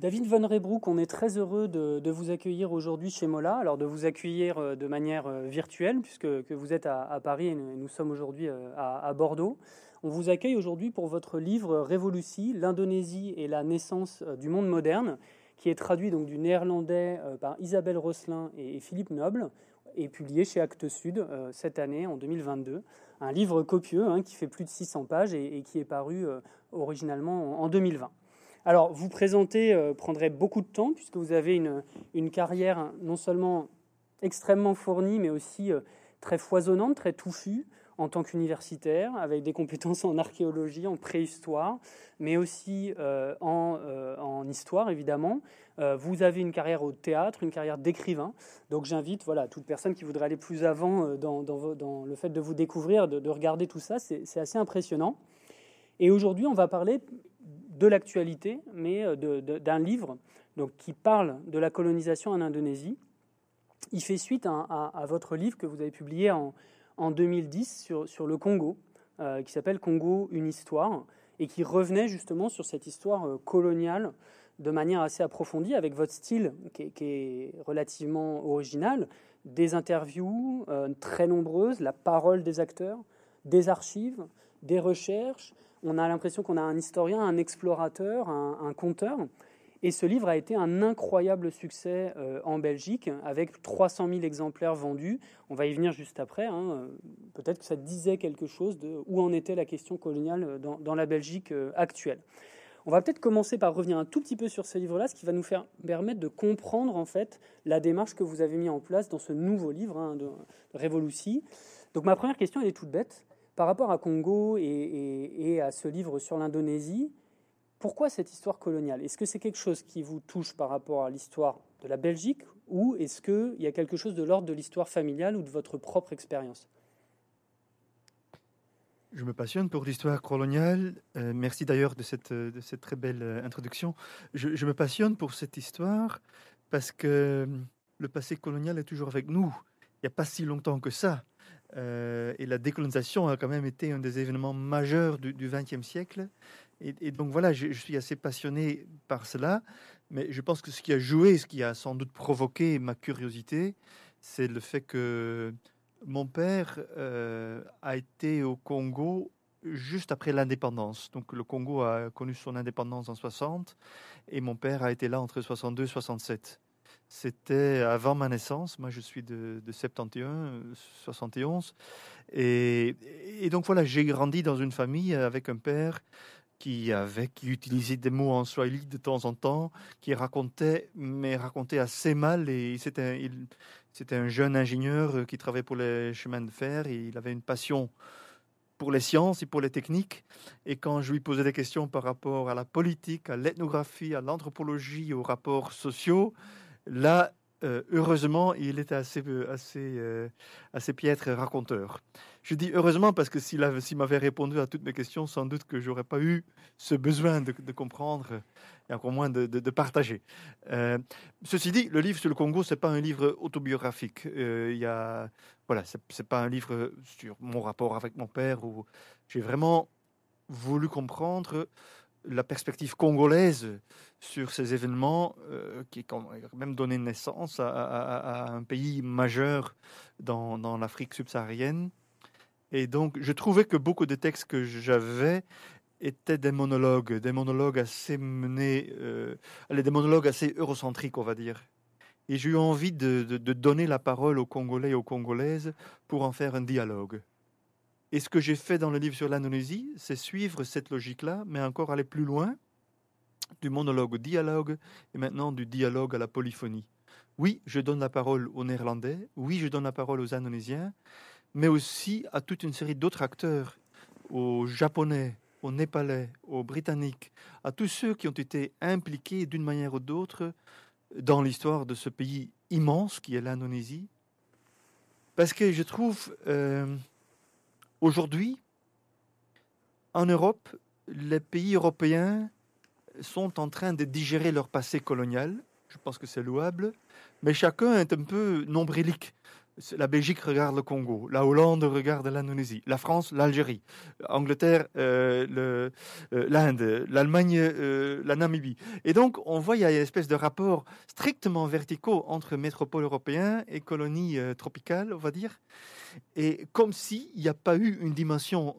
David Von Rebroek, on est très heureux de, vous accueillir aujourd'hui chez Mola, alors de vous accueillir euh, de manière euh, virtuelle, puisque que vous êtes à, Paris et nous, sommes aujourd'hui euh, à, Bordeaux. On vous accueille aujourd'hui pour votre livre Révolutie, l'Indonésie et la naissance du monde moderne, qui est traduit donc du néerlandais par Isabelle Rosselin et Philippe Noble, et publié chez Actes Sud cette année, en 2022. Un livre copieux hein, qui fait plus de 600 pages et, qui est paru originalement en 2020. Alors, vous présenter euh, prendrait beaucoup de temps, puisque vous avez une, carrière non seulement extrêmement fournie, mais aussi euh, très foisonnante, très touffue en tant qu'universitaire, avec des compétences en archéologie, en préhistoire, mais aussi euh, en, histoire, évidemment. vous avez une carrière au théâtre, une carrière d'écrivain. Donc j'invite voilà, toute personne qui voudrait aller plus avant dans, le fait de vous découvrir, de regarder tout ça. C'est assez impressionnant. Et aujourd'hui, on va parler de l'actualité, mais euh, d'un livre donc, qui parle de la colonisation en Indonésie. Il fait suite à, votre livre que vous avez publié en, en 2010 sur, sur, le Congo, euh, qui s'appelle Congo, une histoire, et qui revenait justement sur cette histoire euh, coloniale de manière assez approfondie, avec votre style qui est, relativement original, des interviews très nombreuses, la parole des acteurs, des archives, des recherches, on a l'impression qu'on a un historien, un explorateur, un, conteur. Et ce livre a été un incroyable succès euh, en Belgique, avec 300 000 exemplaires vendus. On va y venir juste après. Hein. Peut-être que ça disait quelque chose de où en était la question coloniale dans, la Belgique euh, actuelle. On va peut-être commencer par revenir un tout petit peu sur ce livre-là, ce qui va nous permettre de comprendre en fait la démarche que vous avez mis en place dans ce nouveau livre hein, de, de Donc ma première question, elle est toute bête. Par rapport à Congo et, à ce livre sur l'Indonésie, pourquoi cette histoire coloniale? Est-ce que c'est quelque chose qui vous touche par rapport à l'histoire de la Belgique ou est-ce qu'il y a quelque chose de l'ordre de l'histoire familiale ou de votre propre expérience? Je me passionne pour l'histoire coloniale. Euh, merci d'ailleurs de cette, très belle euh, introduction. Je, je, me passionne pour cette histoire parce que le passé colonial est toujours avec nous. Il n'y a pas si longtemps que ça. Euh, et la décolonisation a quand même été un des événements majeurs du XXe siècle. Et, donc voilà, je, suis assez passionné par cela. Mais je pense que ce qui a joué, ce qui a sans doute provoqué ma curiosité, c'est le fait que mon père euh, a été au Congo juste après l'indépendance. Donc le Congo a connu son indépendance en 60 et mon père a été là entre 62 et 67. C'était avant ma naissance. Moi, je suis de, 71, 71. Et, donc voilà, j'ai grandi dans une famille avec un père qui avait qui utilisait des mots en swahili de temps en temps, qui racontait, mais racontait assez mal. Et c'était un jeune ingénieur qui travaillait pour les chemins de fer. Il avait une passion pour les sciences et pour les techniques. Et quand je lui posais des questions par rapport à la politique, à l'ethnographie, à l'anthropologie, aux rapports sociaux, Là, euh, heureusement, il était assez, euh, assez, euh, assez piètre raconteur. Je dis heureusement parce que s'il m'avait répondu à toutes mes questions, sans doute que j'aurais pas eu ce besoin de, comprendre et encore moins de, partager. ceci dit, le livre sur le Congo, c'est pas un livre autobiographique. Il y a, voilà, c'est pas un livre sur mon rapport avec mon père. J'ai vraiment voulu comprendre la perspective congolaise sur ces événements euh, qui ont même donné naissance à, un pays majeur dans, l'Afrique subsaharienne. Et donc, je trouvais que beaucoup de textes que j'avais étaient des monologues, des monologues assez menés, euh, des monologues assez eurocentriques, on va dire. Et j'ai eu envie de, de donner la parole aux Congolais et aux Congolaises pour en faire un dialogue. Et ce que j'ai fait dans le livre sur l'Indonésie, c'est suivre cette logique-là, mais encore aller plus loin, du monologue au dialogue, et maintenant du dialogue à la polyphonie. Oui, je donne la parole aux Néerlandais, oui, je donne la parole aux Indonésiens, mais aussi à toute une série d'autres acteurs, aux Japonais, aux Népalais, aux Britanniques, à tous ceux qui ont été impliqués d'une manière ou d'autre dans l'histoire de ce pays immense qui est l'Indonésie. Parce que je trouve euh, Aujourd'hui, en Europe, les pays européens sont en train de digérer leur passé colonial. Je pense que c'est louable. Mais chacun est un peu nombrilique la Belgique regarde le Congo, la Hollande regarde l'Indonésie, la France l'Algérie, Angleterre euh, l'Inde, l'Allemagne la Namibie. Et donc on voit il y a une espèce de rapport strictement verticaux entre métropole européenne et colonies tropicales, on va dire. Et comme s'il n'y a pas eu une dimension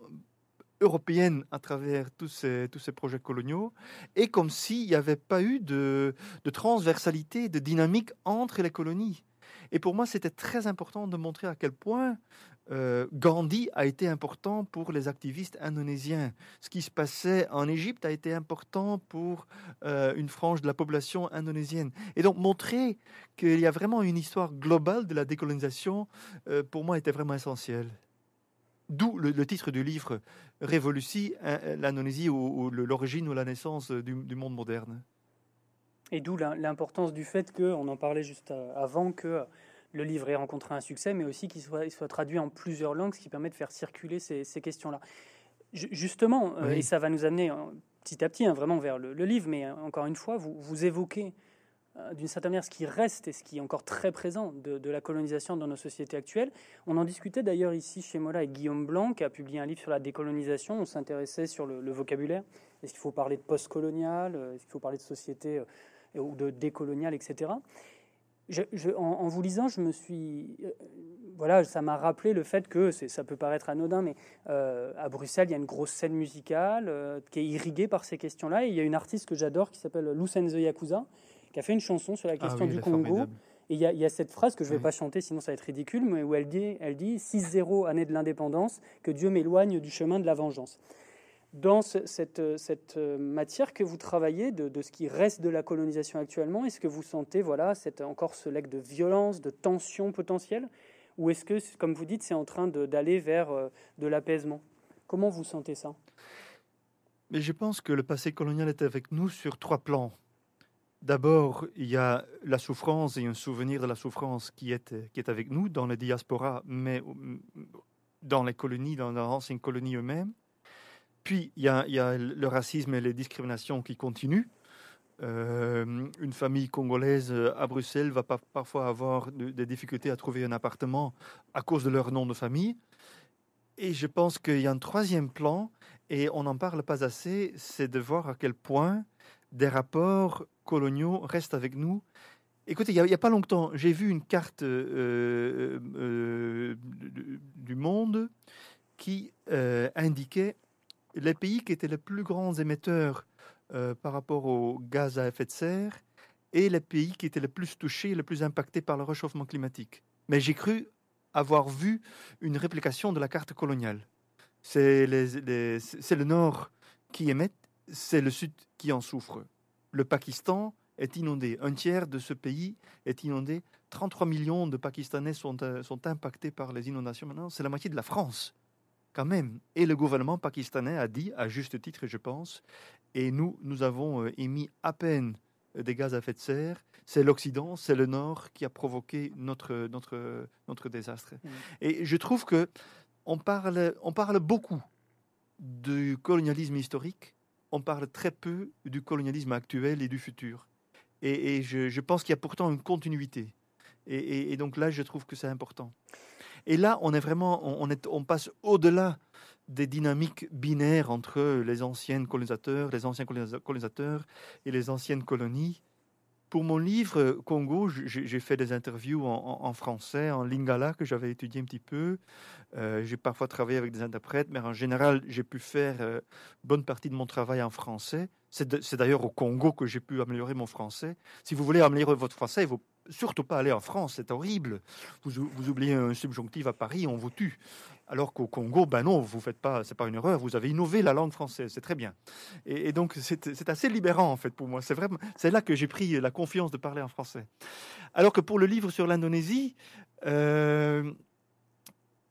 européenne à travers tous ces, projets coloniaux, et comme s'il n'y avait pas eu de transversalité, de dynamique entre les colonies. Et pour moi, c'était très important de montrer à quel point euh, Gandhi a été important pour les activistes indonésiens. Ce qui se passait en Égypte a été important pour euh, une frange de la population indonésienne. Et donc montrer qu'il y a vraiment une histoire globale de la décolonisation, euh, pour moi, était vraiment essentiel. D'où le, titre du livre Révolution, l'Indonésie ou, l'origine ou la naissance du, monde moderne. Et d'où l'importance du fait que, on en parlait juste avant, que le livre ait rencontré un succès, mais aussi qu'il soit, soit, traduit en plusieurs langues, ce qui permet de faire circuler ces, questions-là. Justement, euh, et ça va nous amener euh, petit à petit hein, vraiment vers le, livre, mais euh, encore une fois, vous, vous évoquez euh, d'une certaine manière ce qui reste et ce qui est encore très présent de, la colonisation dans nos sociétés actuelles. On en discutait d'ailleurs ici chez Mola avec Guillaume Blanc qui a publié un livre sur la décolonisation. On s'intéressait sur le, vocabulaire. Est-ce qu'il faut parler de postcolonial Est-ce qu'il faut parler de société euh, ou de décolonial, etc. en, vous lisant, je me suis, euh, voilà, ça m'a rappelé le fait que ça peut paraître anodin, mais à Bruxelles, il y a une grosse scène musicale qui est irriguée par ces questions-là. Et il y a une artiste que j'adore qui s'appelle Lucen the Yakuza, qui a fait une chanson sur la ah question du Congo. Et il y, a cette phrase que je ne vais pas chanter, sinon ça va être ridicule, mais où elle dit, elle dit 6-0 année de l'indépendance, que Dieu m'éloigne du chemin de la vengeance. Dans cette, cette, matière que vous travaillez, de, ce qui reste de la colonisation actuellement, est-ce que vous sentez voilà, encore ce legs de violence, de tension potentielle? Ou est-ce que, comme vous dites, c'est en train d'aller vers euh, de l'apaisement? Comment vous sentez ça? Mais Je pense que le passé colonial est avec nous sur trois plans. D'abord, il y a la souffrance et un souvenir de la souffrance qui est, qui est avec nous dans les diasporas, mais dans les colonies, dans les anciennes colonies eux-mêmes. Puis, il y, a, le racisme et les discriminations qui continuent. Euh, une famille congolaise à Bruxelles va parfois avoir des difficultés à trouver un appartement à cause de leur nom de famille. Et je pense qu'il y a un troisième plan, et on n'en parle pas assez, c'est de voir à quel point des rapports coloniaux restent avec nous. Écoutez, il n'y a, pas longtemps, j'ai vu une carte euh, euh, du monde qui euh, indiquait les pays qui étaient les plus grands émetteurs par rapport aux gaz à effet de serre et les pays qui étaient les plus touchés, les plus impactés par le réchauffement climatique. Mais j'ai cru avoir vu une réplication de la carte coloniale. C'est le Nord qui émet, c'est le Sud qui en souffre le Pakistan est inondé. Un tiers de ce pays est inondé. 33 millions de Pakistanais sont, euh, sont impactés par les inondations maintenant. C'est la moitié de la France, quand même. Et le gouvernement pakistanais a dit, à juste titre, je pense, et nous, nous avons euh, émis à peine des gaz à effet de serre. C'est l'Occident, c'est le Nord qui a provoqué notre, notre, notre désastre. Mmh. Et je trouve que on parle, on parle beaucoup du colonialisme historique, on parle très peu du colonialisme actuel et du futur. Et, je, pense qu'il y a pourtant une continuité. Et, donc là, je trouve que c'est important. Et là, on est vraiment, on, passe au-delà des dynamiques binaires entre les anciens colonisateurs, les anciens colonisateurs et les anciennes colonies. Pour mon livre Congo, j'ai fait des interviews en, français, en lingala, que j'avais étudié un petit peu. Euh, j'ai parfois travaillé avec des interprètes, mais en général, j'ai pu faire euh, bonne partie de mon travail en français. C'est d'ailleurs au Congo que j'ai pu améliorer mon français. Si vous voulez améliorer votre français, il faut surtout pas aller en France, c'est horrible. Vous, vous oubliez un subjonctif à Paris, on vous tue. Alors qu'au Congo, ben non, vous faites pas, c'est pas une erreur, vous avez innové la langue française, c'est très bien. Et, donc c'est assez libérant en fait pour moi. C'est c'est là que j'ai pris la confiance de parler en français. Alors que pour le livre sur l'Indonésie, euh,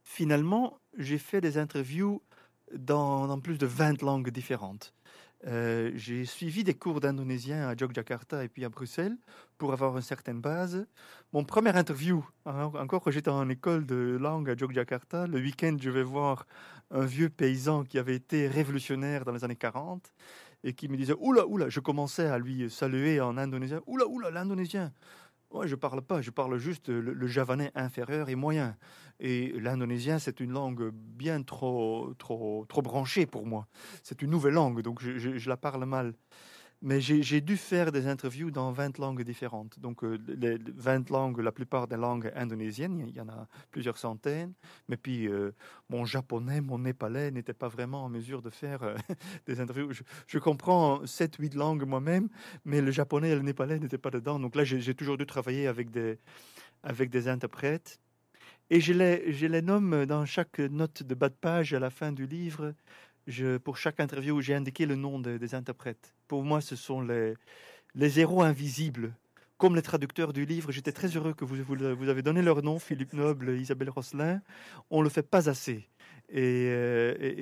finalement, j'ai fait des interviews dans, dans, plus de 20 langues différentes. Euh, j'ai suivi des cours d'indonésien à Yogyakarta et puis à Bruxelles pour avoir une certaine base. Mon premier interview, hein, encore quand j'étais en école de langue à Yogyakarta, le week-end, je vais voir un vieux paysan qui avait été révolutionnaire dans les années 40 et qui me disait Oula, oula, je commençais à lui saluer en indonésien Oula, oula, l'indonésien Moi, je parle pas, je parle juste le, javanais inférieur et moyen. Et l'indonésien, c'est une langue bien trop, trop, trop branchée pour moi. C'est une nouvelle langue, donc je la parle mal. Mais j'ai dû faire des interviews dans 20 langues différentes. Donc, euh, les 20 langues, la plupart des langues indonésiennes, il y en a plusieurs centaines. Mais puis, euh, mon japonais, mon népalais n'étaient pas vraiment en mesure de faire euh, des interviews. Je, comprends 7, 8 langues moi-même, mais le japonais et le népalais n'étaient pas dedans. Donc là, j'ai toujours dû travailler avec des, avec des interprètes. Et je les, je les nomme dans chaque note de bas de page à la fin du livre pour chaque interview, j'ai indiqué le nom des interprètes. Pour moi, ce sont les, les héros invisibles. Comme les traducteurs du livre, j'étais très heureux que vous, vous, avez donné leur nom, Philippe Noble, Isabelle Rosselin. On ne le fait pas assez. Et, euh,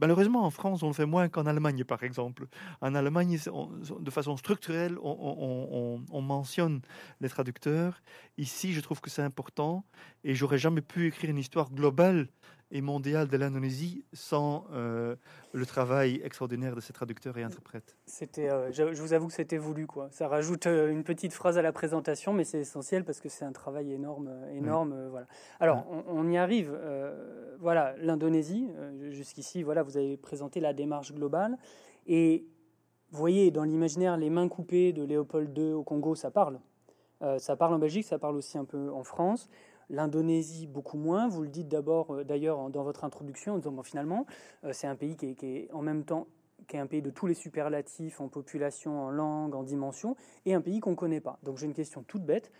malheureusement, en France, on le fait moins qu'en Allemagne, par exemple. En Allemagne, de façon structurelle, on, on, mentionne les traducteurs. Ici, je trouve que c'est important. Et j'aurais jamais pu écrire une histoire globale et mondiale de l'Indonésie sans euh, le travail extraordinaire de ces traducteurs et interprètes. C'était, euh, je, vous avoue que c'était voulu, quoi. Ça rajoute euh, une petite phrase à la présentation, mais c'est essentiel parce que c'est un travail énorme, énorme, voilà. Alors, on, y arrive. voilà, l'Indonésie. Jusqu'ici, voilà, vous avez présenté la démarche globale et vous voyez, dans l'imaginaire, les mains coupées de Léopold II au Congo, ça parle. ça parle en Belgique, ça parle aussi un peu en France. L'Indonésie, beaucoup moins. Vous le dites d'abord, euh, d'ailleurs, dans votre introduction, en disant finalement, euh, c'est un pays qui est, en même temps qui est un pays de tous les superlatifs en population, en langue, en dimension, et un pays qu'on ne connaît pas. Donc j'ai une question toute bête.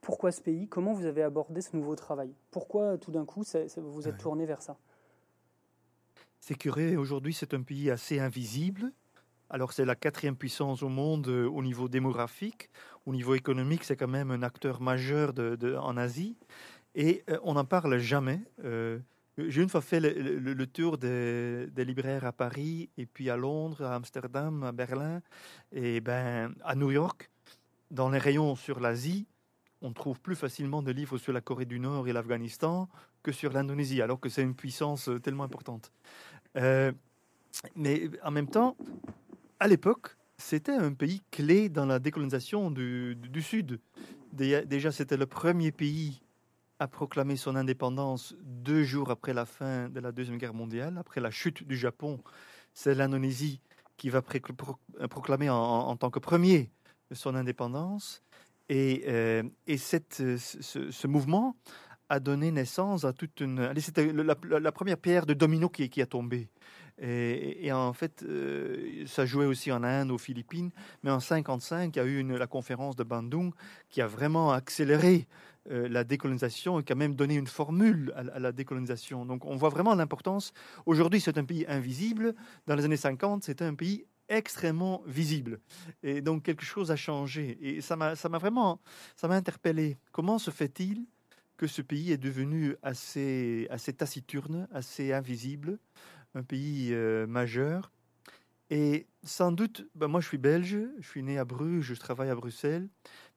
Pourquoi ce pays? Comment vous avez abordé ce nouveau travail? Pourquoi tout d'un coup vous vous êtes tourné vers ça? C'est curieux, aujourd'hui c'est un pays assez invisible. Alors c'est la quatrième puissance au monde euh, au niveau démographique. Au niveau économique, c'est quand même un acteur majeur en Asie. Et euh, on n'en parle jamais. Euh, j'ai une fois fait le, tour des, libraires à Paris, et puis à Londres, à Amsterdam, à Berlin, et ben à New York. Dans les rayons sur l'Asie, on trouve plus facilement de livres sur la Corée du Nord et l'Afghanistan que sur l'Indonésie, alors que c'est une puissance tellement importante. Mais en même temps, à l'époque, c'était un pays clé dans la décolonisation du, Sud. Déjà, c'était le premier pays à proclamer son indépendance deux jours après la fin de la Deuxième Guerre mondiale, après la chute du Japon. C'est l'Indonésie qui va proclamer en, tant que premier son indépendance. Et, euh, ce, mouvement a donné naissance à toute une... C'était la, première pierre de domino qui a tombé. Et, en fait, euh, ça jouait aussi en Inde, aux Philippines. Mais en 55, il y a eu la conférence de Bandung qui a vraiment accéléré euh, la décolonisation et qui a même donné une formule à, la décolonisation. Donc on voit vraiment l'importance. Aujourd'hui, c'est un pays invisible. Dans les années 50, c'était un pays extrêmement visible. Et donc quelque chose a changé. Et ça m'a vraiment ça interpellé. Comment se fait-il que ce pays est devenu assez, assez taciturne, assez invisible un pays euh, majeur. Et sans doute, ben moi je suis belge, je suis né à Bruges, je travaille à Bruxelles,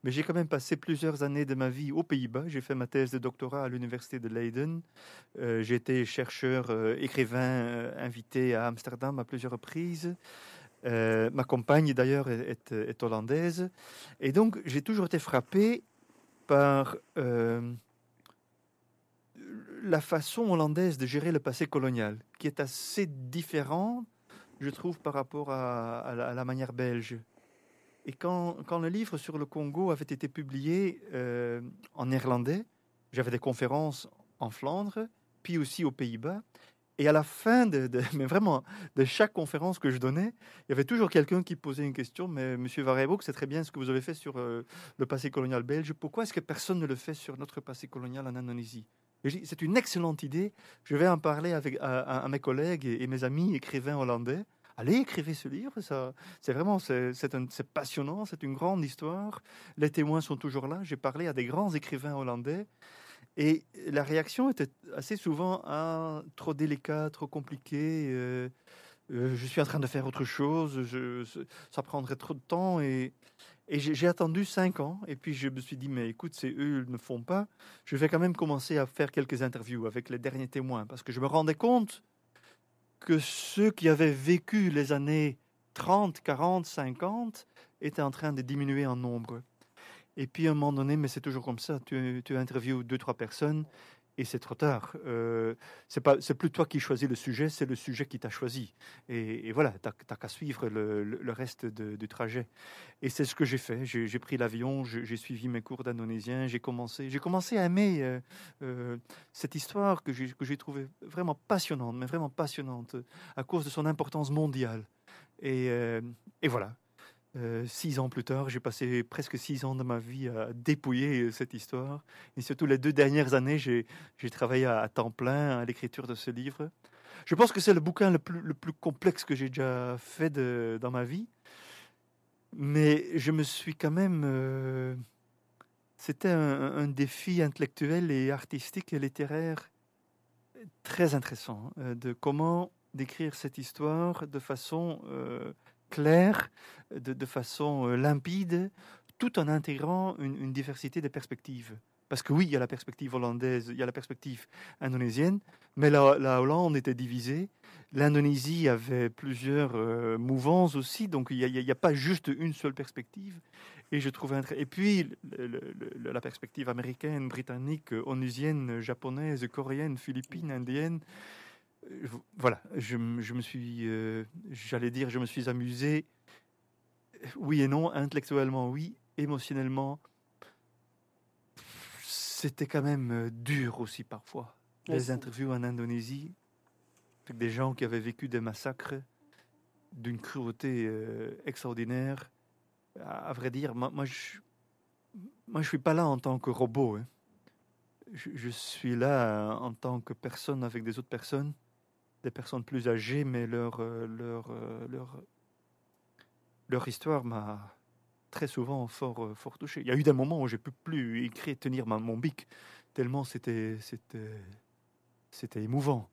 mais j'ai quand même passé plusieurs années de ma vie aux Pays-Bas. J'ai fait ma thèse de doctorat à l'université de Leiden. Euh, j'ai été chercheur, euh, écrivain, invité à Amsterdam à plusieurs reprises. ma compagne d'ailleurs est, est, hollandaise. Et donc j'ai toujours été frappé par la façon hollandaise de gérer le passé colonial, qui est assez différent, je trouve, par rapport à, la, manière belge. Et quand, quand, le livre sur le Congo avait été publié euh, en néerlandais, j'avais des conférences en Flandre, puis aussi aux Pays-Bas. Et à la fin de, mais vraiment, de chaque conférence que je donnais, il y avait toujours quelqu'un qui posait une question. Mais Monsieur Varebouk, c'est très bien ce que vous avez fait sur euh, le passé colonial belge. Pourquoi est-ce que personne ne le fait sur notre passé colonial en Indonésie? C'est une excellente idée. Je vais en parler avec à, mes collègues et, mes amis écrivains hollandais. Allez, écrivez ce livre. C'est vraiment, c'est, passionnant. C'est une grande histoire. Les témoins sont toujours là. J'ai parlé à des grands écrivains hollandais. Et la réaction était assez souvent ah, trop délicat, trop compliqué. Euh, euh, je suis en train de faire autre chose. Ça prendrait trop de temps. Et et j'ai attendu cinq ans, et puis je me suis dit, mais écoute, c'est eux, ils ne font pas. Je vais quand même commencer à faire quelques interviews avec les derniers témoins, parce que je me rendais compte que ceux qui avaient vécu les années 30, 40, 50 étaient en train de diminuer en nombre. Et puis à un moment donné, mais c'est toujours comme ça, tu, tu interviews deux, trois personnes et c'est trop tard. Euh, c'est plus toi qui choisis le sujet, c'est le sujet qui t'a choisi. Et, voilà, t'as, qu'à suivre le, reste du trajet. Et c'est ce que j'ai fait. J'ai, pris l'avion, j'ai suivi mes cours d'indonésien, j'ai commencé, commencé à aimer euh, euh, cette histoire que j'ai, trouvée vraiment passionnante, mais vraiment passionnante à cause de son importance mondiale. Et, et voilà. Euh, six ans plus tard, j'ai passé presque six ans de ma vie à dépouiller euh, cette histoire. Et surtout les deux dernières années, j'ai travaillé à, temps plein à l'écriture de ce livre. Je pense que c'est le bouquin le plus, le plus complexe que j'ai déjà fait dans ma vie. Mais je me suis quand même... Euh, c'était un, un, défi intellectuel et artistique et littéraire très intéressant hein, de comment décrire cette histoire de façon clair, de, façon euh, limpide, tout en intégrant une, diversité de perspectives. Parce que oui, il y a la perspective hollandaise, il y a la perspective indonésienne, mais la, la Hollande était divisée. L'Indonésie avait plusieurs euh, mouvances aussi, donc il n'y a, pas juste une seule perspective. Et je trouvais et puis la perspective américaine, britannique, onusienne, japonaise, coréenne, philippine, indienne, voilà, je, me suis, euh, j'allais dire, je me suis amusé. Oui et non, intellectuellement oui, émotionnellement, c'était quand même euh, dur aussi parfois. Les interviews en Indonésie, avec des gens qui avaient vécu des massacres d'une cruauté euh, extraordinaire. À, vrai dire, moi, moi, je, moi, je suis pas là en tant que robot. Hein. Je, je, suis là en tant que personne avec des autres personnes des personnes plus âgées, mais leur, euh, leur, euh, leur, leur histoire m'a très souvent fort, euh, fort touché. Il y a eu des moments où j'ai pu plus écrire, tenir ma, mon bic, tellement c'était, c'était, c'était émouvant.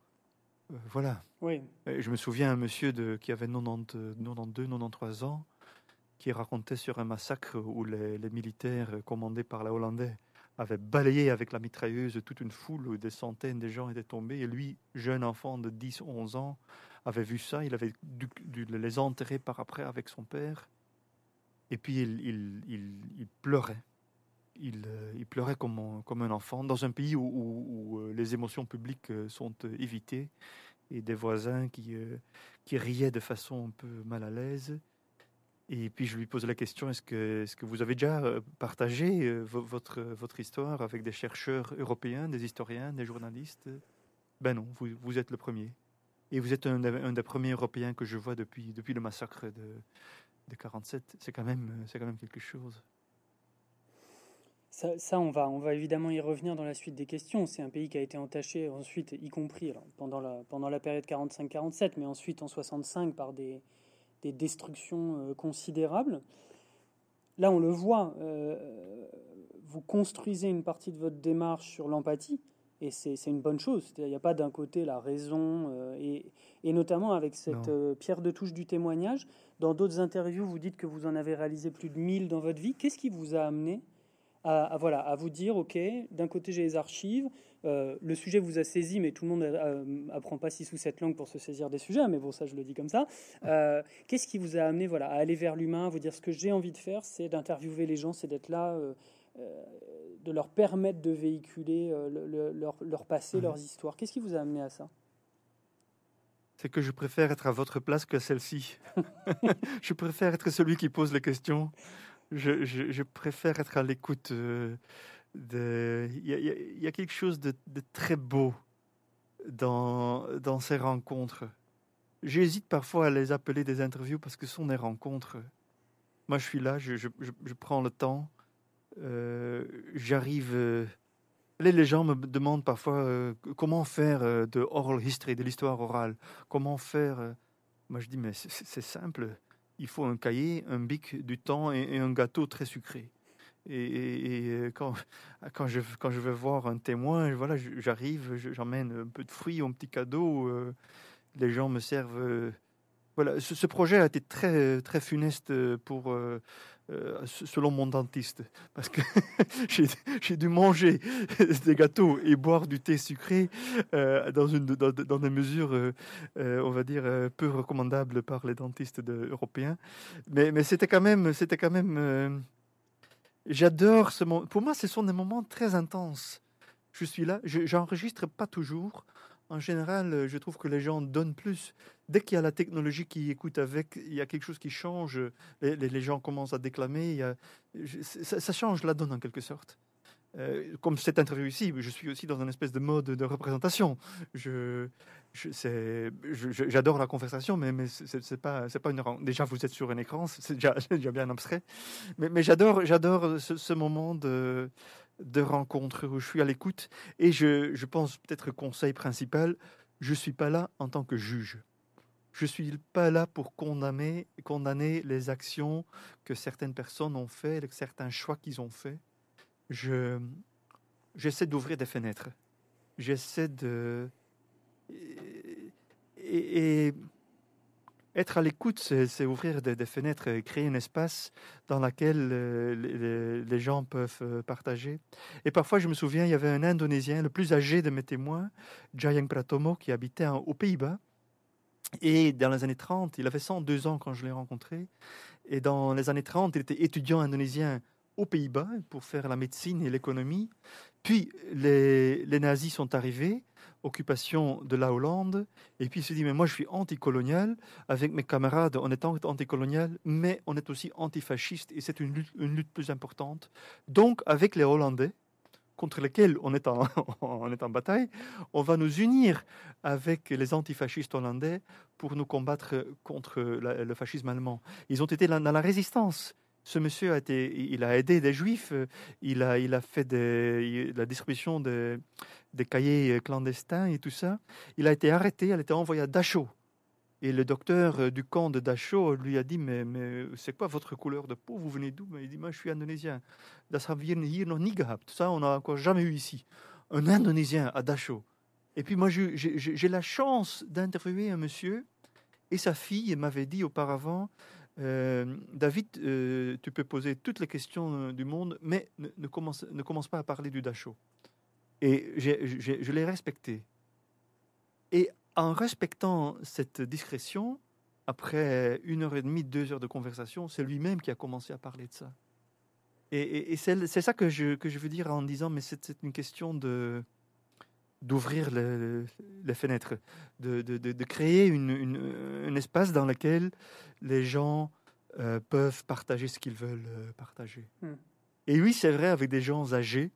voilà. Oui. je me souviens un monsieur de, qui avait 90, 92, 93 ans, qui racontait sur un massacre où les, les militaires commandés par la Hollandais avait balayé avec la mitrailleuse toute une foule où des centaines de gens étaient tombés. Et lui, jeune enfant de 10, 11 ans, avait vu ça. Il avait dû, les enterrer par après avec son père. Et puis il, il, pleurait. Il, euh, il, pleurait comme un, comme un enfant dans un pays où, euh, les émotions publiques euh, sont évitées et des voisins qui, qui riaient de façon un peu mal à l'aise. Et puis je lui pose la question est-ce que, vous avez déjà euh, partagé euh, votre, histoire avec des chercheurs européens, des historiens, des journalistes? Ben non, vous, êtes le premier. Et vous êtes un, des premiers Européens que je vois depuis, le massacre de, de 47. C'est quand, même, quelque chose. Ça, on, va, on va évidemment y revenir dans la suite des questions. C'est un pays qui a été entaché ensuite, y compris pendant, la, pendant la période 45-47, mais ensuite en 65 par des, des destructions euh, considérables. Là, on le voit, euh, vous construisez une partie de votre démarche sur l'empathie, et c'est une bonne chose. Il n'y a pas d'un côté la raison, euh, et, et, notamment avec cette pierre de touche du témoignage. Dans d'autres interviews, vous dites que vous en avez réalisé plus de 1000 dans votre vie. Qu'est-ce qui vous a amené à, voilà, à vous dire, OK, d'un côté j'ai les archives, euh, le sujet vous a saisi, mais tout le monde n'apprend euh, pas six ou sept langues pour se saisir des sujets, mais bon, ça je le dis comme ça. Euh, qu'est-ce qui vous a amené voilà, à aller vers l'humain, à vous dire ce que j'ai envie de faire, c'est d'interviewer les gens, c'est d'être là, de leur permettre de véhiculer leur, leur, passé, leurs histoires. Qu'est-ce qui vous a amené à ça? C'est que je préfère être à votre place que celle-ci. je préfère être celui qui pose les questions je, préfère être à l'écoute. Euh, de... Il, y a, quelque chose de, très beau dans, ces rencontres. J'hésite parfois à les appeler des interviews parce que ce sont des rencontres. Moi, je suis là, je prends le temps, euh, j'arrive. Euh, les gens me demandent parfois comment faire de oral history, de l'histoire orale? Comment faire. Moi, je dis, mais c'est simple il faut un cahier, un bic, du temps et, un gâteau très sucré. Et, euh, quand, quand, je, quand je vais voir un témoin, voilà, j'arrive, j'emmène un peu de fruits, un petit cadeau. Euh, les gens me servent. Euh, voilà, ce, projet a été très, très funeste pour, selon mon dentiste, parce que j'ai dû manger des gâteaux et boire du thé sucré dans, une, dans, des mesures, on va dire, peu recommandables par les dentistes de, européens. Mais, mais c'était quand même, c'était quand même J'adore ce moment. Pour moi, ce sont des moments très intenses. Je suis là, j'enregistre pas toujours. En général, je trouve que les gens donnent plus. Dès qu'il y a la technologie qui écoute avec, il y a quelque chose qui change. Les, gens commencent à déclamer. ça, change la donne en quelque sorte. Euh, comme cette interview ici, je suis aussi dans une espèce de mode de représentation. J'adore la conversation, mais, mais c'est pas, pas une. Déjà, vous êtes sur un écran, c'est déjà, bien abstrait. Mais, mais j'adore ce, moment de, de rencontre où je suis à l'écoute. Et je, je pense peut-être conseil principal, je suis pas là en tant que juge. Je suis pas là pour condamner, condamner les actions que certaines personnes ont faites, certains choix qu'ils ont faits je, j'essaie d'ouvrir des fenêtres. J'essaie de. Et, être à l'écoute, c'est, ouvrir des, fenêtres, créer un espace dans lequel euh, les, gens peuvent euh, partager. Et parfois, je me souviens, il y avait un Indonésien, le plus âgé de mes témoins, Jayang Pratomo, qui habitait aux Pays-Bas. Et dans les années 30, il avait 102 ans quand je l'ai rencontré. Et dans les années 30, il était étudiant indonésien aux Pays-Bas pour faire la médecine et l'économie. Puis les, nazis sont arrivés, occupation de la Hollande, et puis il se dit, mais moi je suis anticolonial, avec mes camarades on est anticolonial, mais on est aussi antifasciste, et c'est une lutte plus importante. Donc avec les Hollandais, contre lesquels on est, en, on est en bataille, on va nous unir avec les antifascistes hollandais pour nous combattre contre le fascisme allemand. Ils ont été dans la résistance ce monsieur a été, il a aidé des juifs, euh, il a, il a fait la distribution des cahiers clandestins et tout ça. Il a été arrêté, il a été envoyé à Dachau. Et le docteur euh, du camp de Dachau lui a dit Mais, mais c'est quoi votre couleur de peau? Vous venez d'où? Il dit Moi, je suis indonésien. Das haben wir hier noch nie gehabt. Ça, on n'a encore jamais eu ici. Un indonésien à Dachau. Et puis, moi, j'ai la chance d'interviewer un monsieur. Et sa fille m'avait dit auparavant euh, David, euh, tu peux poser toutes les questions euh, du monde, mais ne, commence, ne commence pas à parler du Dachau. Et je l'ai respecté. Et en respectant cette discrétion, après une heure et demie, deux heures de conversation, c'est lui-même qui a commencé à parler de ça. Et, c'est ça que je, que je veux dire en disant, mais c'est une question de, d'ouvrir les, fenêtres, de, de, de créer une, une, un espace dans lequel les gens euh, peuvent partager ce qu'ils veulent euh, partager. Hmm. Et oui, c'est vrai, avec des gens âgés,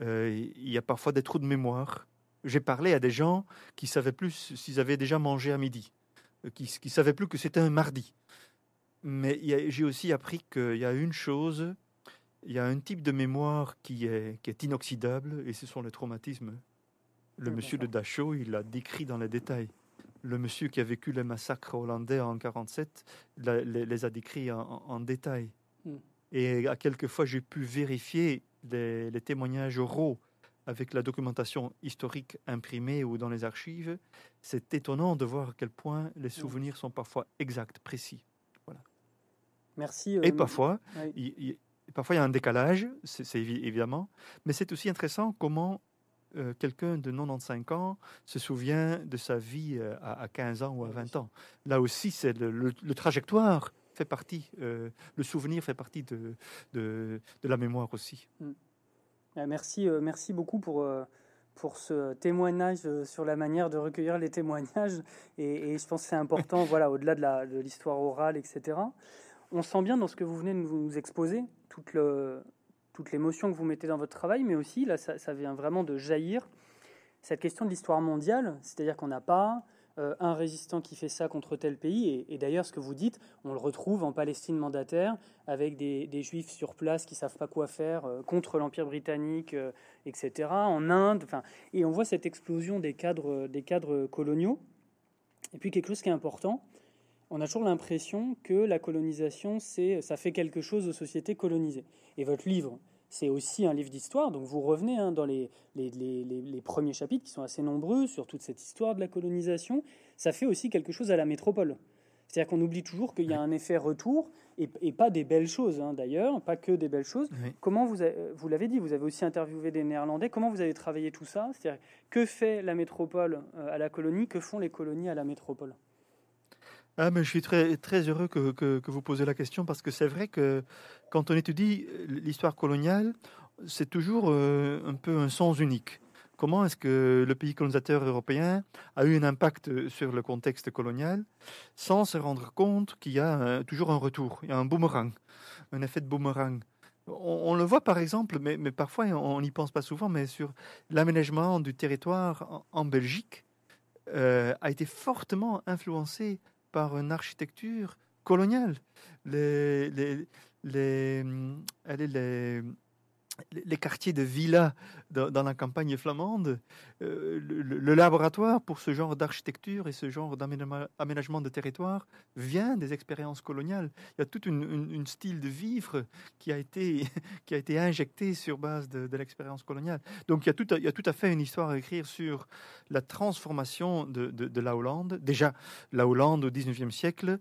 euh, il y a parfois des trous de mémoire. J'ai parlé à des gens qui savaient plus s'ils avaient déjà mangé à midi, qui ne savaient plus que c'était un mardi. Mais j'ai aussi appris qu'il y a une chose, il y a un type de mémoire qui est, qui est inoxydable, et ce sont les traumatismes le monsieur de Dachau, il l'a décrit dans les détails. Le monsieur qui a vécu les massacres hollandais en 1947 les, a décrits en, détail. Hmm. Et à quelques fois, j'ai pu vérifier les, témoignages oraux avec la documentation historique imprimée ou dans les archives. C'est étonnant de voir à quel point les hmm. souvenirs sont parfois exacts, précis. Voilà. Merci. Et euh, parfois, il, parfois, il y a un décalage, c'est évidemment, mais c'est aussi intéressant comment euh, quelqu'un de 95 ans se souvient de sa vie euh, à, 15 ans ou à 20 ans. Là aussi, c'est le, trajectoire fait partie, euh, le souvenir fait partie de, de, la mémoire aussi. Mm. Merci, merci beaucoup pour, pour ce témoignage sur la manière de recueillir les témoignages. Et, je pense que c'est important, voilà, au-delà de l'histoire orale, etc. On sent bien dans ce que vous venez de nous exposer toute le, toute l'émotion que vous mettez dans votre travail, mais aussi, là, ça, vient vraiment de jaillir, cette question de l'histoire mondiale, c'est-à-dire qu'on n'a pas euh, un résistant qui fait ça contre tel pays, et, d'ailleurs, ce que vous dites, on le retrouve en Palestine mandataire, avec des, juifs sur place qui savent pas quoi faire euh, contre l'Empire britannique, euh, etc., en Inde, et on voit cette explosion des cadres, des cadres coloniaux. Et puis quelque chose qui est important, on a toujours l'impression que la colonisation, c'est, ça fait quelque chose aux sociétés colonisées. Et votre livre, c'est aussi un livre d'histoire, donc vous revenez hein, dans les, les, premiers chapitres qui sont assez nombreux sur toute cette histoire de la colonisation. Ça fait aussi quelque chose à la métropole. C'est-à-dire qu'on oublie toujours qu'il y a un effet retour et, pas des belles choses hein, d'ailleurs, pas que des belles choses. Comment vous, vous l'avez dit, vous avez aussi interviewé des Néerlandais. Comment vous avez travaillé tout ça? C'est-à-dire que fait la métropole euh, à la colonie, que font les colonies à la métropole? Ah, je suis très, heureux que, vous posez la question parce que c'est vrai que quand on étudie l'histoire coloniale, c'est toujours un peu un sens unique. Comment est-ce que le pays colonisateur européen a eu un impact sur le contexte colonial sans se rendre compte qu'il y a toujours un retour, il y a un boomerang, un effet de boomerang? On, le voit par exemple, mais, mais parfois on n'y pense pas souvent, mais sur l'aménagement du territoire en, Belgique euh, a été fortement influencé par une architecture coloniale. Les, les, les les quartiers de villas dans, la campagne flamande, euh, le, laboratoire pour ce genre d'architecture et ce genre d'aménagement de territoire vient des expériences coloniales. Il y a tout un style de vivre qui a été, qui a été injecté sur base de, l'expérience coloniale. Donc il y, a tout à, il y, a tout à, fait une histoire à écrire sur la transformation de, de la Hollande. Déjà, la Hollande au XIXe siècle,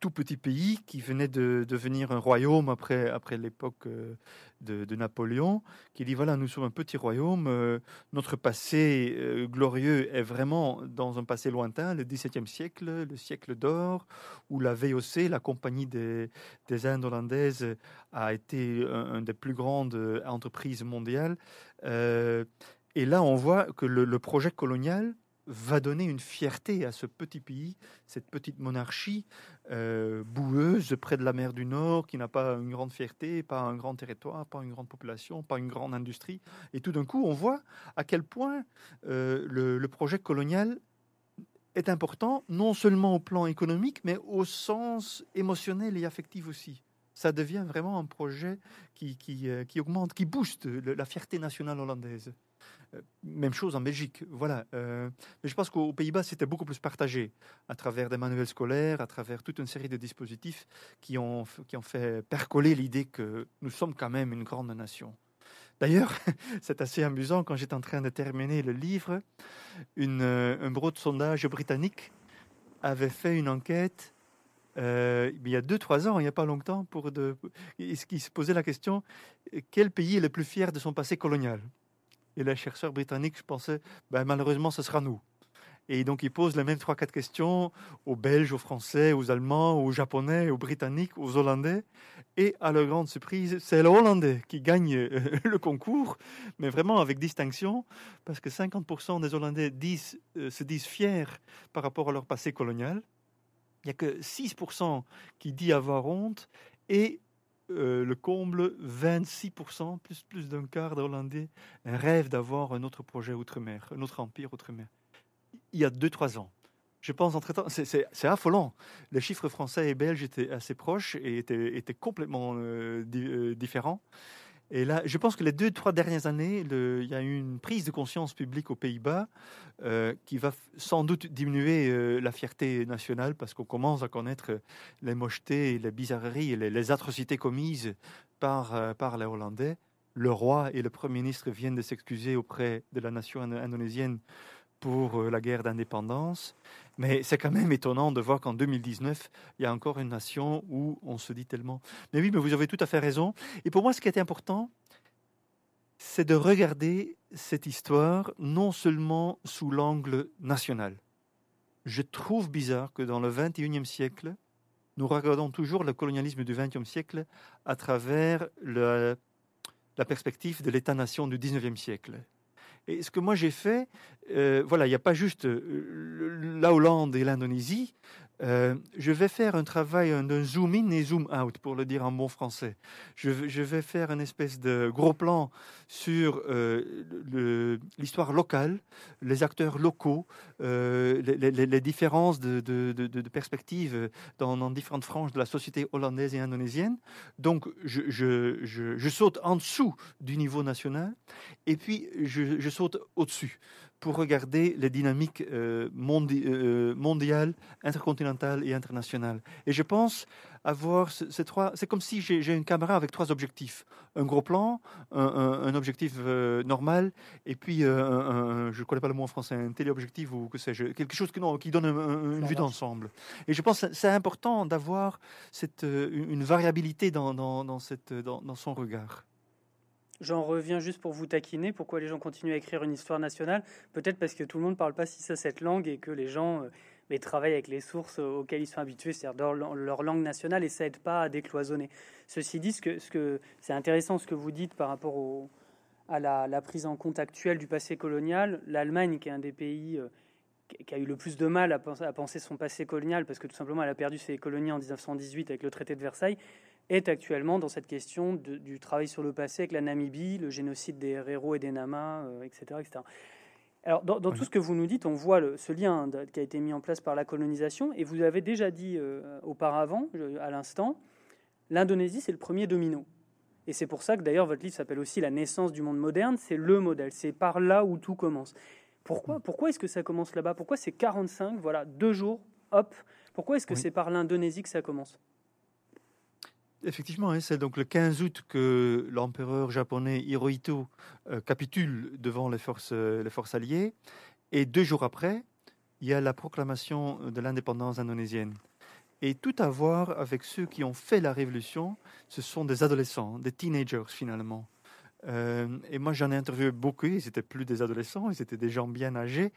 tout petit pays qui venait de devenir un royaume après, après l'époque euh, de, Napoléon, qui dit voilà, nous sommes un petit royaume, euh, notre passé euh, glorieux est vraiment dans un passé lointain, le XVIIe siècle, le siècle d'or, où la VOC, la compagnie des, des Indes hollandaises, a été une des plus grandes entreprises mondiales. et là, on voit que le projet colonial va donner une fierté à ce petit pays, cette petite monarchie euh, boueuse près de la mer du Nord, qui n'a pas une grande fierté, pas un grand territoire, pas une grande population, pas une grande industrie. Et tout d'un coup, on voit à quel point euh, le, projet colonial est important, non seulement au plan économique, mais au sens émotionnel et affectif aussi. Ça devient vraiment un projet qui, qui, euh, qui augmente, qui booste la fierté nationale hollandaise. Euh, même chose en Belgique, voilà. Euh, mais je pense qu'aux Pays-Bas, c'était beaucoup plus partagé à travers des manuels scolaires, à travers toute une série de dispositifs qui ont, qui ont fait percoler l'idée que nous sommes quand même une grande nation. D'ailleurs, c'est assez amusant, quand j'étais en train de terminer le livre, euh, un bureau de sondage britannique avait fait une enquête il y a deux, trois ans, il n'y a pas longtemps, pour de, qui se posait la question quel pays est le plus fier de son passé colonial? Et les chercheurs britanniques, pensais, ben, malheureusement, ce sera nous. Et donc, ils posent les mêmes trois, quatre questions aux Belges, aux Français, aux Allemands, aux Japonais, aux Britanniques, aux Hollandais. Et à leur grande surprise, c'est le Hollandais qui gagne euh, le concours, mais vraiment avec distinction, parce que 50% des Hollandais disent, euh, se disent fiers par rapport à leur passé colonial. Il n'y a que 6% qui disent avoir honte et euh, le comble, 26%, plus, plus d'un quart d'Hollandais rêvent d'avoir un autre projet outre-mer, un autre empire outre-mer. Il y a 2-3 ans. Je pense, entre-temps, c'est affolant. Les chiffres français et belges étaient assez proches et étaient, étaient complètement euh, euh, différents. Et là, je pense que les deux, trois dernières années, il y a eu une prise de conscience publique aux Pays-Bas euh, qui va sans doute diminuer euh, la fierté nationale parce qu'on commence à connaître les mochetés, les bizarreries et les, atrocités commises par, euh, par les Hollandais. Le roi et le Premier ministre viennent de s'excuser auprès de la nation indonésienne pour la guerre d'indépendance. Mais c'est quand même étonnant de voir qu'en 2019, il y a encore une nation où on se dit tellement. Mais oui, mais vous avez tout à fait raison. Et pour moi, ce qui est important, c'est de regarder cette histoire non seulement sous l'angle national. Je trouve bizarre que dans le 21e siècle, nous regardons toujours le colonialisme du 20e siècle à travers la perspective de l'État-nation du 19e siècle. Et ce que moi j'ai fait, euh, voilà, il n'y a pas juste euh, la Hollande et l'Indonésie, euh, je vais faire un travail de zoom in et zoom out, pour le dire en bon français. Je, vais faire une espèce de gros plan sur euh, l'histoire locale, les acteurs locaux, euh, les, différences de, perspectives dans, différentes franges de la société hollandaise et indonésienne. Donc, je saute en dessous du niveau national et puis je, saute au-dessus pour regarder les dynamiques euh, euh, mondiales, intercontinentales et internationales. Et je pense avoir ces trois. C'est comme si j'ai une caméra avec trois objectifs un gros plan, un, objectif euh, normal, et puis un, je ne connais pas le mot en français, un téléobjectif ou que sais-je, quelque chose qui, non, qui donne une vue d'ensemble. Et je pense que c'est important d'avoir une variabilité dans, dans, cette, dans, dans son regard. J'en reviens juste pour vous taquiner. Pourquoi les gens continuent à écrire une histoire nationale Peut-être parce que tout le monde ne parle pas si ça cette langue et que les gens euh, mais travaillent avec les sources auxquelles ils sont habitués, c'est-à-dire leur, langue nationale, et ça n'aide pas à décloisonner. Ceci dit, ce que, ce que, c'est intéressant ce que vous dites par rapport à la, la, prise en compte actuelle du passé colonial. L'Allemagne, qui est un des pays qui a eu le plus de mal à penser son passé colonial, parce que tout simplement elle a perdu ses colonies en 1918 avec le traité de Versailles, est actuellement dans cette question du travail sur le passé avec la Namibie, le génocide des Herero et des Nama, etc., euh, etc. Alors, dans, tout ce que vous nous dites, on voit ce lien qui a été mis en place par la colonisation, et vous avez déjà dit euh, auparavant, à l'instant, l'Indonésie, c'est le premier domino. Et c'est pour ça que d'ailleurs votre livre s'appelle aussi La naissance du monde moderne, c'est le modèle, c'est par là où tout commence. Pourquoi, pourquoi est-ce que ça commence là-bas? Pourquoi c'est 45, voilà, deux jours, hop? Pourquoi est-ce que c'est par l'Indonésie que ça commence? Effectivement, hein, c'est donc le 15 août que l'empereur japonais Hirohito euh, capitule devant les forces, euh, les forces alliées. Et deux jours après, il y a la proclamation de l'indépendance indonésienne. Et tout à voir avec ceux qui ont fait la révolution, ce sont des adolescents, des teenagers finalement. Euh, et moi, j'en ai interviewé beaucoup. Ils étaient plus des adolescents, ils étaient des gens bien âgés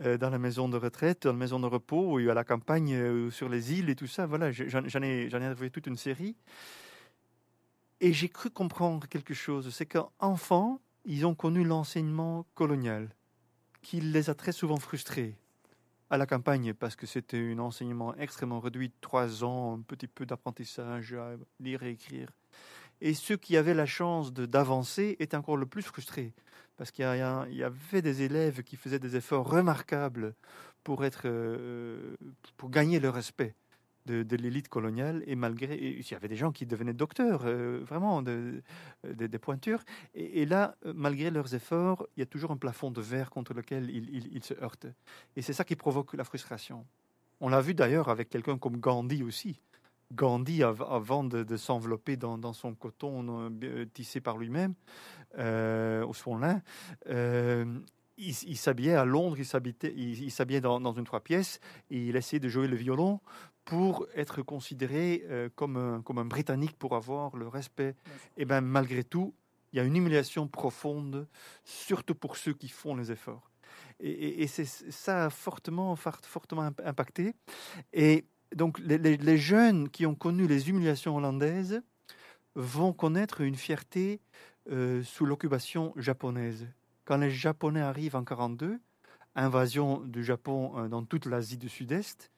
euh, dans la maison de retraite, dans la maison de repos, ou à la campagne, euh, sur les îles et tout ça. Voilà, j'en ai, ai interviewé toute une série. Et j'ai cru comprendre quelque chose. C'est qu'enfants, ils ont connu l'enseignement colonial, qui les a très souvent frustrés à la campagne parce que c'était un enseignement extrêmement réduit, trois ans, un petit peu d'apprentissage, à lire et écrire. Et ceux qui avaient la chance d'avancer étaient encore le plus frustrés, parce qu'il y, avait des élèves qui faisaient des efforts remarquables pour, être, euh, pour gagner le respect de, l'élite coloniale, et malgré, il y avait des gens qui devenaient docteurs, euh, vraiment, de, des pointures, et, là, malgré leurs efforts, il y a toujours un plafond de verre contre lequel ils se heurtent. Et c'est ça qui provoque la frustration. On l'a vu d'ailleurs avec quelqu'un comme Gandhi aussi. Gandhi, avant de, s'envelopper dans, son coton euh, tissé par lui-même, euh, au son lin, euh, il, s'habillait à Londres, il s'habillait dans, une trois pièces, et il essayait de jouer le violon pour être considéré comme, un, comme un Britannique, pour avoir le respect. Et bien malgré tout, il y a une humiliation profonde, surtout pour ceux qui font les efforts. Et, et c'est ça a fortement, fortement impacté. Et donc les, jeunes qui ont connu les humiliations hollandaises vont connaître une fierté euh, sous l'occupation japonaise. Quand les Japonais arrivent en 42, invasion du Japon euh, dans toute l'Asie du Sud-Est,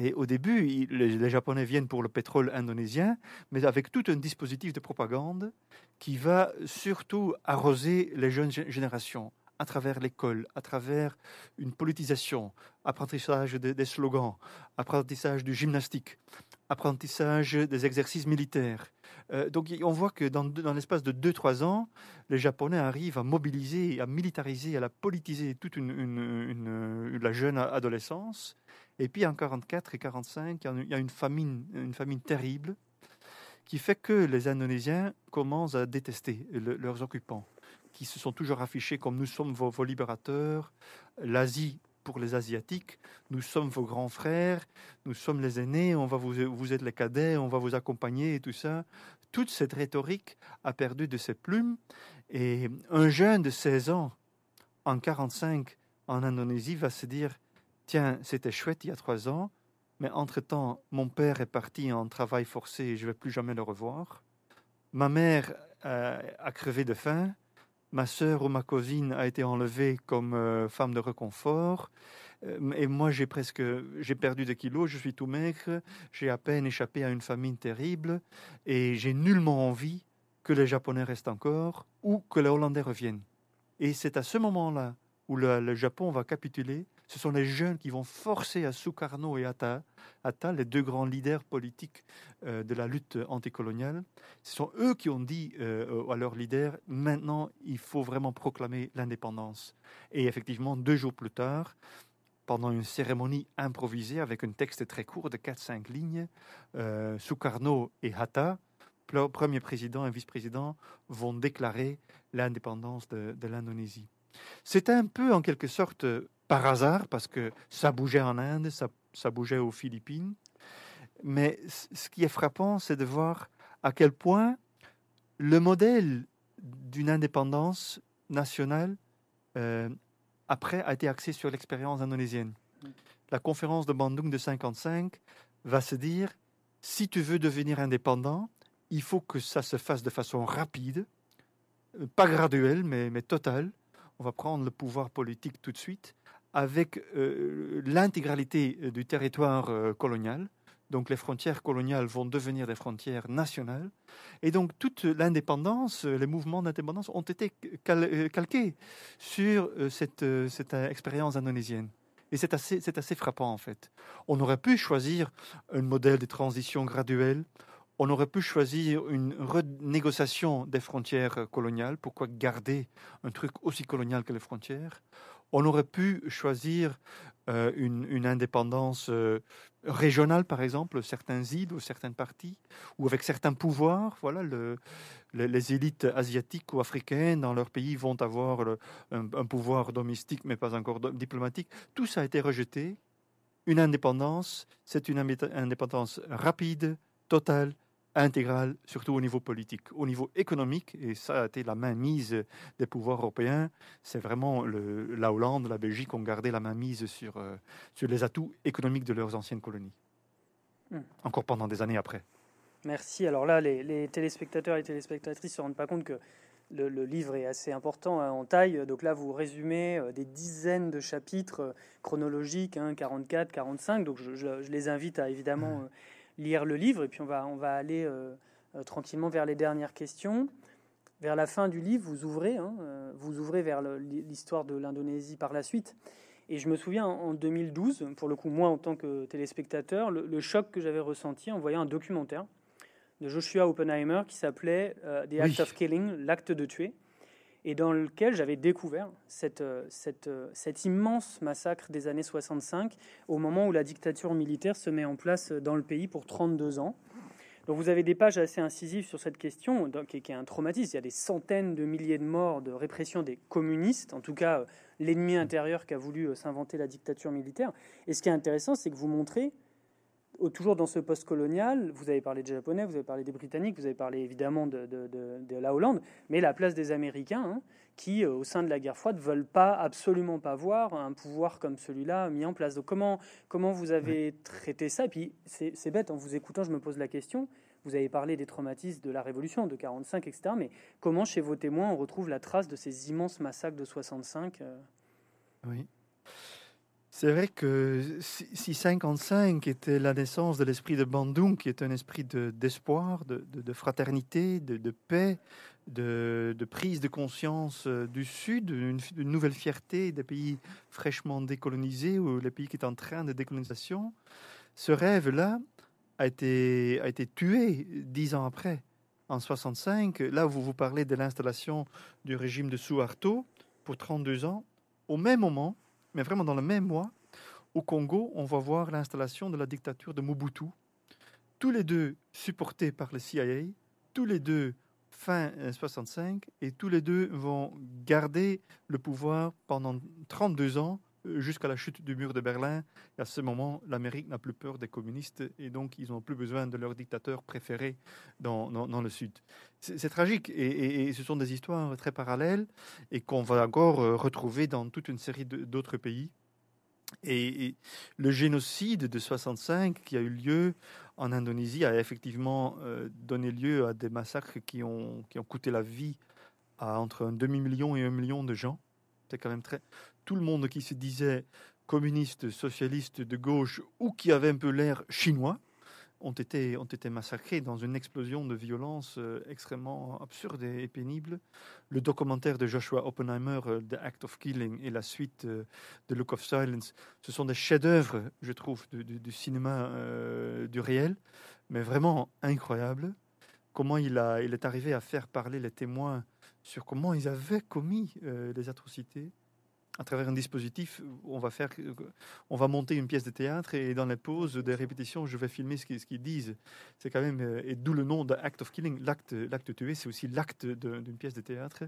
et au début, les, Japonais viennent pour le pétrole indonésien, mais avec tout un dispositif de propagande qui va surtout arroser les jeunes générations à travers l'école, à travers une politisation, apprentissage des slogans, apprentissage du gymnastique, apprentissage des exercices militaires. Euh, donc on voit que dans, dans l'espace de 2-3 ans, les Japonais arrivent à mobiliser, à militariser, à la politiser toute la jeune adolescence. Et puis en 44 et 45, il y a une famine, une famine terrible qui fait que les Indonésiens commencent à détester leurs occupants qui se sont toujours affichés comme nous sommes vos, libérateurs, l'Asie pour les Asiatiques, nous sommes vos grands frères, nous sommes les aînés, on va vous, vous êtes les cadets, on va vous accompagner et tout ça. Toute cette rhétorique a perdu de ses plumes et un jeune de 16 ans en 45 en Indonésie va se dire tiens, c'était chouette il y a trois ans, mais entre-temps, mon père est parti en travail forcé et je vais plus jamais le revoir. Ma mère euh, a crevé de faim ma sœur ou ma cousine a été enlevée comme euh, femme de réconfort. Euh, et moi, j'ai presque, j'ai perdu des kilos, je suis tout maigre, j'ai à peine échappé à une famine terrible, et j'ai nullement envie que les Japonais restent encore ou que les Hollandais reviennent. Et c'est à ce moment-là où le Japon va capituler ce sont les jeunes qui vont forcer à Sukarno et Atta, Atta les deux grands leaders politiques euh, de la lutte anticoloniale. Ce sont eux qui ont dit euh, à leurs leaders maintenant, il faut vraiment proclamer l'indépendance. Et effectivement, deux jours plus tard, pendant une cérémonie improvisée avec un texte très court de 4-5 lignes, euh, Sukarno et Hatta, premier président et vice-président, vont déclarer l'indépendance de, de l'Indonésie. C'est un peu, en quelque sorte, par hasard, parce que ça bougeait en Inde, ça, ça bougeait aux Philippines. Mais ce qui est frappant, c'est de voir à quel point le modèle d'une indépendance nationale, euh, après, a été axé sur l'expérience indonésienne. la conférence de Bandung de 55 va se dire si tu veux devenir indépendant, il faut que ça se fasse de façon rapide, euh, pas graduelle, mais, mais totale. On va prendre le pouvoir politique tout de suite avec euh, l'intégralité du territoire colonial. Donc les frontières coloniales vont devenir des frontières nationales. Et donc toute l'indépendance, les mouvements d'indépendance ont été calqués sur cette, expérience indonésienne. Et c'est assez frappant en fait. On aurait pu choisir un modèle de transition graduelle. On aurait pu choisir une renégociation des frontières coloniales. Pourquoi garder un truc aussi colonial que les frontières? On aurait pu choisir euh, une, indépendance euh, régionale, par exemple, certains îles ou certaines parties, ou avec certains pouvoirs. Voilà, le, les, élites asiatiques ou africaines dans leur pays vont avoir un, pouvoir domestique, mais pas encore diplomatique. Tout ça a été rejeté. Une indépendance, c'est une indépendance rapide, totale, intégrale, surtout au niveau politique. Au niveau économique, et ça a été la main mise des pouvoirs européens, c'est vraiment le, la Hollande, la Belgique ont gardé la main mise sur, euh, sur les atouts économiques de leurs anciennes colonies. Hmm. Encore pendant des années après. Merci. Alors là, les, téléspectateurs et téléspectatrices ne se rendent pas compte que le, livre est assez important hein, en taille. Donc là, vous résumez euh, des dizaines de chapitres euh, chronologiques, 44, hein, 45. Donc je, je, les invite à évidemment lire le livre et puis on va, on va aller euh, euh, tranquillement vers les dernières questions. Vers la fin du livre, vous ouvrez, hein, euh, vous ouvrez vers l'histoire de l'Indonésie par la suite. Et je me souviens en 2012, pour le coup moi en tant que téléspectateur, le, choc que j'avais ressenti en voyant un documentaire de Joshua Oppenheimer qui s'appelait The Act of Killing, l'acte de tuer et dans lequel j'avais découvert cette, euh, euh, cet immense massacre des années 65, au moment où la dictature militaire se met en place dans le pays pour 32 ans. Donc vous avez des pages assez incisives sur cette question, qui est un traumatisme. Il y a des centaines de milliers de morts de répression des communistes, en tout cas euh, l'ennemi intérieur qui a voulu s'inventer la dictature militaire. Et ce qui est intéressant, c'est que vous montrez toujours dans ce post-colonial, vous avez parlé des Japonais, vous avez parlé des Britanniques, vous avez parlé évidemment de, la Hollande, mais la place des Américains, hein, qui, euh, au sein de la guerre froide, veulent pas, absolument pas voir un pouvoir comme celui-là mis en place. Donc comment, comment vous avez traité ça? Et puis, c'est bête, en vous écoutant, je me pose la question, vous avez parlé des traumatismes de la Révolution, de 45, etc., mais comment, chez vos témoins, on retrouve la trace de ces immenses massacres de 65 euh? Oui. C'est vrai que si 55 était la naissance de l'esprit de Bandung, qui est un esprit d'espoir, de, fraternité, de, paix, de, prise de conscience euh, du Sud, une, nouvelle fierté des pays fraîchement décolonisés ou les pays qui sont en train de décolonisation, ce rêve-là a été, a été tué dix ans après, en 65. Là, vous vous parlez de l'installation du régime de Suharto pour 32 ans. Au même moment, mais vraiment dans le même mois, au Congo, on va voir l'installation de la dictature de Mobutu, tous les deux supportés par le CIA, tous les deux fin 65, et tous les deux vont garder le pouvoir pendant 32 ans euh, jusqu'à la chute du mur de Berlin. Et à ce moment, l'Amérique n'a plus peur des communistes et donc ils n'ont plus besoin de leur dictateur préféré dans, dans, le Sud. C'est tragique et, et, ce sont des histoires très parallèles et qu'on va encore euh, retrouver dans toute une série d'autres pays. Et, le génocide de 65 qui a eu lieu en Indonésie a effectivement euh, donné lieu à des massacres qui ont, qui ont coûté la vie à entre un demi-million et un million de gens. C'est quand même très. Tout le monde qui se disait communiste, socialiste, de gauche ou qui avait un peu l'air chinois ont été, ont été massacrés dans une explosion de violence euh, extrêmement absurde et, pénible. Le documentaire de Joshua Oppenheimer, euh, The Act of Killing, et la suite euh, de Look of Silence, ce sont des chefs-d'œuvre, je trouve, du, cinéma du réel, mais vraiment incroyables. Comment il, a, il est arrivé à faire parler les témoins sur comment ils avaient commis les atrocités à travers un dispositif, on va faire, on va monter une pièce de théâtre et dans les pauses des répétitions, je vais filmer ce qu'ils, disent. C'est quand même, et d'où le nom de Act of Killing, l'acte, l'acte tué, c'est aussi l'acte d'une pièce de théâtre.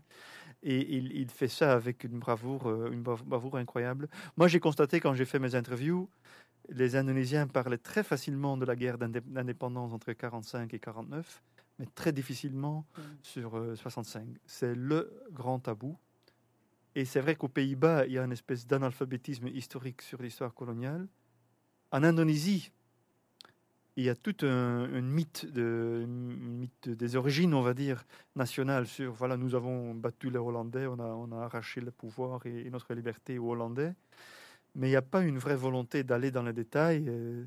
Et il, fait ça avec une bravoure, euh, une bravoure incroyable. Moi, j'ai constaté quand j'ai fait mes interviews, les Indonésiens parlaient très facilement de la guerre d'indépendance entre 45 et 49, mais très difficilement mmh. sur 65. Euh, c'est le grand tabou. Et c'est vrai qu'aux Pays-Bas, il y a une espèce d'analphabétisme historique sur l'histoire coloniale. En Indonésie, il y a tout un, mythe, de, mythe des origines, on va dire, nationales. Sur voilà, nous avons battu les Hollandais, on a, on a arraché le pouvoir et, notre liberté aux Hollandais. Mais il n'y a pas une vraie volonté d'aller dans les détails. Euh,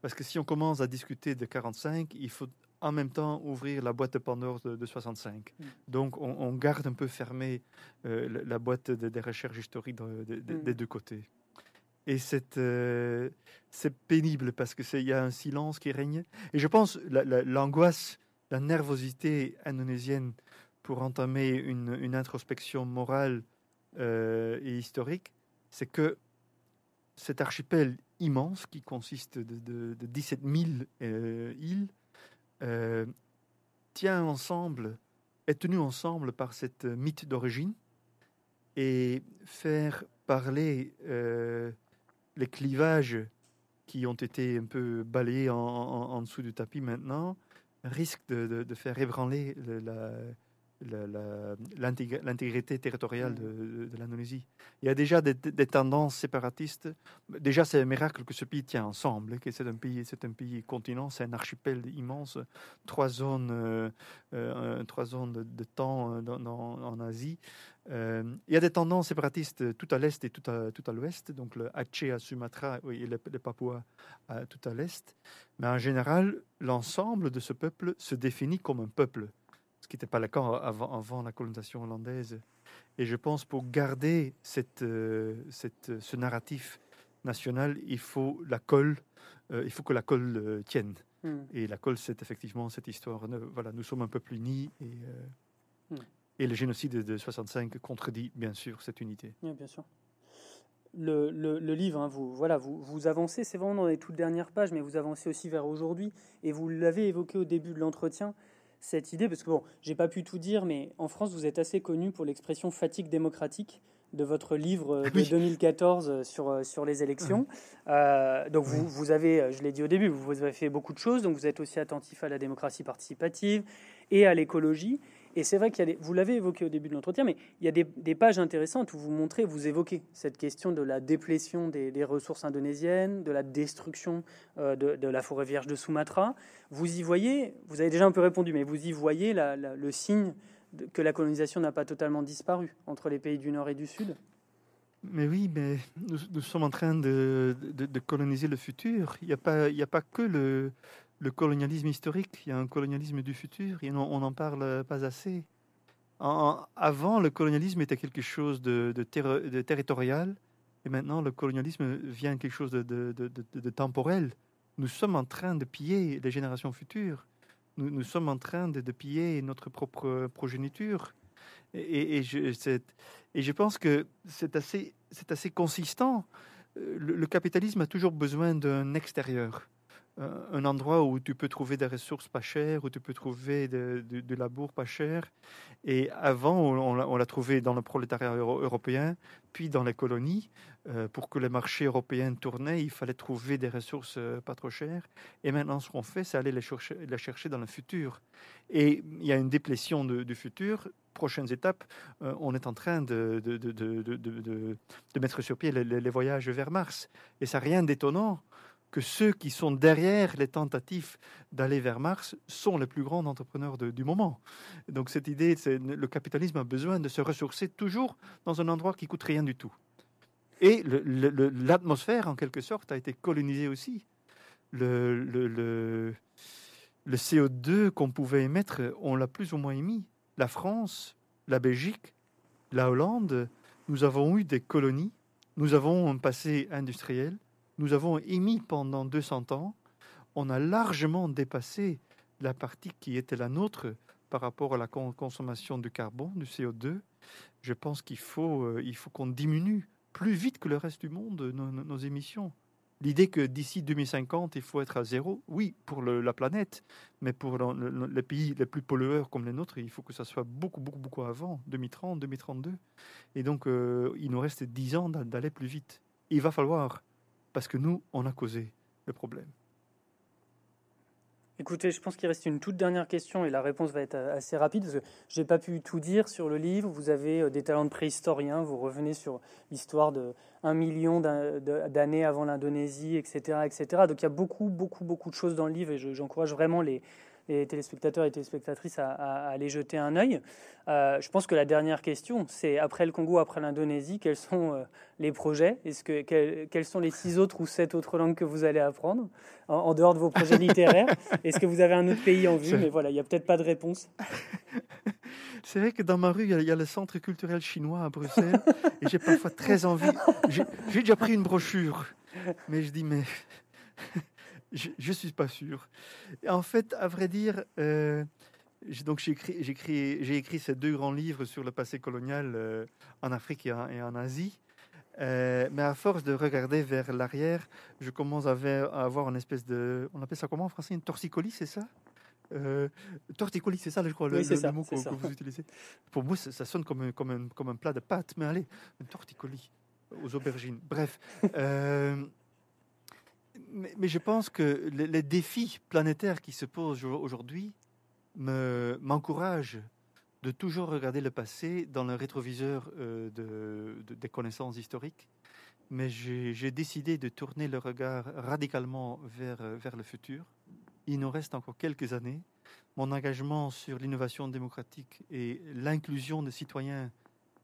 parce que si on commence à discuter de 45, il faut en même temps ouvrir la boîte de Pandore de, 65. Mm. Donc on, garde un peu fermée euh, la, boîte des recherches historiques mm. des deux côtés. Et euh, c'est pénible parce qu'il y a un silence qui règne. Et je pense l'angoisse, la, nervosité indonésienne pour entamer une, introspection morale euh, et historique, c'est que cet archipel immense qui consiste de, 17 000 euh, îles tient ensemble, est tenu ensemble par cette mythe d'origine et faire parler les clivages qui ont été un peu balayés en, dessous du tapis maintenant risquent de, faire ébranler la, l'intégrité territoriale de, de l'Indonésie. Il y a déjà des, tendances séparatistes. Déjà, c'est un miracle que ce pays tient ensemble, que c'est un pays, c'est un pays continent, c'est un archipel immense, trois zones, euh, euh, trois zones de, temps euh, en Asie. il y a des tendances séparatistes tout à l'est et tout à, tout à l'ouest, donc le Aceh à Sumatra et les, les Papouas tout à l'est. Mais en général, l'ensemble de ce peuple se définit comme un peuple qui n'était pas le cas avant, avant, la colonisation hollandaise. Et je pense pour garder cette, euh, cette, ce narratif national, il faut la colle, euh, il faut que la colle euh, tienne. Hmm. Et la colle, c'est effectivement cette histoire. Voilà, nous sommes un peuple uni et, hmm. et le génocide de 65 contredit bien sûr cette unité. Oui, bien sûr. Le, le, le, livre, hein, vous, voilà, vous, vous avancez, c'est vraiment dans les toutes dernières pages, mais vous avancez aussi vers aujourd'hui, et vous l'avez évoqué au début de l'entretien, cette idée, parce que bon, j'ai pas pu tout dire, mais en France, vous êtes assez connu pour l'expression fatigue démocratique de votre livre de 2014 sur, euh, sur les élections. Euh, donc vous, vous avez, je l'ai dit au début, vous avez fait beaucoup de choses, donc vous êtes aussi attentif à la démocratie participative et à l'écologie. Et c'est vrai qu'il y a vous l'avez évoqué au début de l'entretien, mais il y a des, pages intéressantes où vous montrez, vous évoquez cette question de la déplétion des, ressources indonésiennes, de la destruction euh, de, la forêt vierge de Sumatra. Vous y voyez, vous avez déjà un peu répondu, mais vous y voyez le signe que la colonisation n'a pas totalement disparu entre les pays du Nord et du Sud? Mais oui, mais nous, sommes en train de, coloniser le futur. Il n'y a, a pas que le, le colonialisme historique, il y a un colonialisme du futur, et on n'en parle pas assez. avant, le colonialisme était quelque chose de, territorial, et maintenant, le colonialisme vient quelque chose de, temporel. Nous sommes en train de piller les générations futures. Nous, sommes en train de, piller notre propre progéniture. Et, je, pense que c'est assez, assez consistant. le capitalisme a toujours besoin d'un extérieur. Euh, un endroit où tu peux trouver des ressources pas chères, où tu peux trouver de, labour pas cher. Et avant, on, l'a trouvé dans le prolétariat européen, puis dans les colonies. Euh, pour que les marchés européens tournaient, il fallait trouver des ressources euh, pas trop chères. Et maintenant, ce qu'on fait, c'est aller les chercher, dans le futur. Et il y a une déplétion du futur. Prochaines étapes, on est en train de, mettre sur pied les, les, voyages vers Mars. Et ça rien d'étonnant que ceux qui sont derrière les tentatives d'aller vers Mars sont les plus grands entrepreneurs du moment. Donc cette idée, le capitalisme a besoin de se ressourcer toujours dans un endroit qui coûte rien du tout. Et l'atmosphère, en quelque sorte, a été colonisée aussi. Le CO2 qu'on pouvait émettre, on l'a plus ou moins émis. La France, la Belgique, la Hollande, nous avons eu des colonies, nous avons un passé industriel, nous avons émis pendant 200 ans, on a largement dépassé la partie qui était la nôtre par rapport à la consommation de carbone, du CO2. Je pense qu'il faut, euh, il faut qu'on diminue plus vite que le reste du monde nos, émissions. L'idée que d'ici 2050, il faut être à zéro, oui, pour la planète, mais pour les pays les plus pollueurs comme les nôtres, il faut que ça soit beaucoup, beaucoup, beaucoup avant, 2030, 2032. Et donc, euh, il nous reste 10 ans d'aller plus vite. Il va falloir parce que nous, on a causé le problème. Écoutez, je pense qu'il reste une toute dernière question et la réponse va être assez rapide parce que j'ai pas pu tout dire sur le livre. Vous avez euh, des talents de préhistorien, vous revenez sur l'histoire de un million d'années avant l'Indonésie, etc., etc. Donc il y a beaucoup, beaucoup, beaucoup de choses dans le livre et j'encourage vraiment les, les téléspectateurs et téléspectatrices à, aller jeter un œil. Euh, je pense que la dernière question, c'est après le Congo, après l'Indonésie, quels sont euh, les projets? Est-ce que quelles, sont les six autres ou sept autres langues que vous allez apprendre? En, dehors de vos projets littéraires Est-ce que vous avez un autre pays en vue? Mais voilà, il n'y a peut-être pas de réponse. C'est vrai que dans ma rue, il y, a le centre culturel chinois à Bruxelles, et j'ai parfois très envie. J'ai déjà pris une brochure, mais je dis mais je ne suis pas sûr. En fait, à vrai dire, euh, donc j'ai écrit, ces deux grands livres sur le passé colonial euh, en Afrique et en, Asie. Euh, mais à force de regarder vers l'arrière, je commence à, avoir une espèce de... On appelle ça comment en français? Une torticolis, c'est ça? Torticolis, c'est ça, je crois, le, mot que, vous utilisez. Pour moi, ça, sonne comme un, comme, un, comme un plat de pâtes, mais allez, un torticolis aux aubergines. Bref, mais, je pense que les, défis planétaires qui se posent aujourd'hui m'encouragent de toujours regarder le passé dans le rétroviseur euh, de, des connaissances historiques. Mais j'ai décidé de tourner le regard radicalement vers le futur. Il nous reste encore quelques années. Mon engagement sur l'innovation démocratique et l'inclusion des citoyens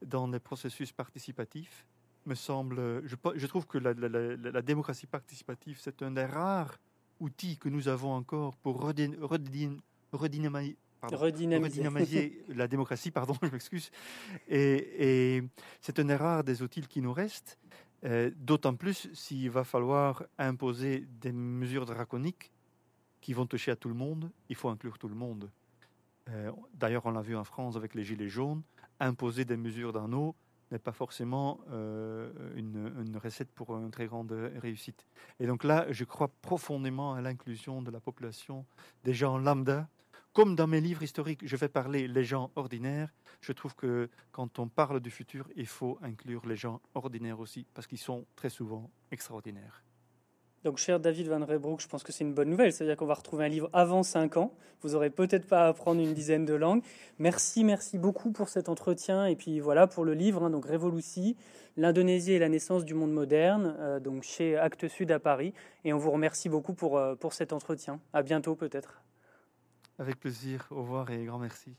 dans les processus participatifs me semble. Je, je trouve que la, la, démocratie participative, c'est un des rares outils que nous avons encore pour redynamiser, redynamiser. la démocratie, pardon, je m'excuse. Et, et c'est un des rares des outils qui nous restent, euh, d'autant plus s'il va falloir imposer des mesures draconiques qui vont toucher à tout le monde, il faut inclure tout le monde. Euh, d'ailleurs, on l'a vu en France avec les Gilets jaunes, imposer des mesures d'un n'est pas forcément euh, une, recette pour une très grande réussite. Et donc là, je crois profondément à l'inclusion de la population, des gens lambda. Comme dans mes livres historiques, je vais parler les gens ordinaires. Je trouve que quand on parle du futur, il faut inclure les gens ordinaires aussi, parce qu'ils sont très souvent extraordinaires. Donc, cher David Van Rebroek, je pense que c'est une bonne nouvelle. C'est-à-dire qu'on va retrouver un livre avant 5 ans. Vous aurez peut-être pas à apprendre une dizaine de langues. Merci, merci beaucoup pour cet entretien. Et puis voilà pour le livre, hein, donc Révolutie, l'Indonésie et la naissance du monde moderne, euh, donc chez Actes Sud à Paris. Et on vous remercie beaucoup pour, euh, pour cet entretien. À bientôt peut-être. Avec plaisir. Au revoir et grand merci.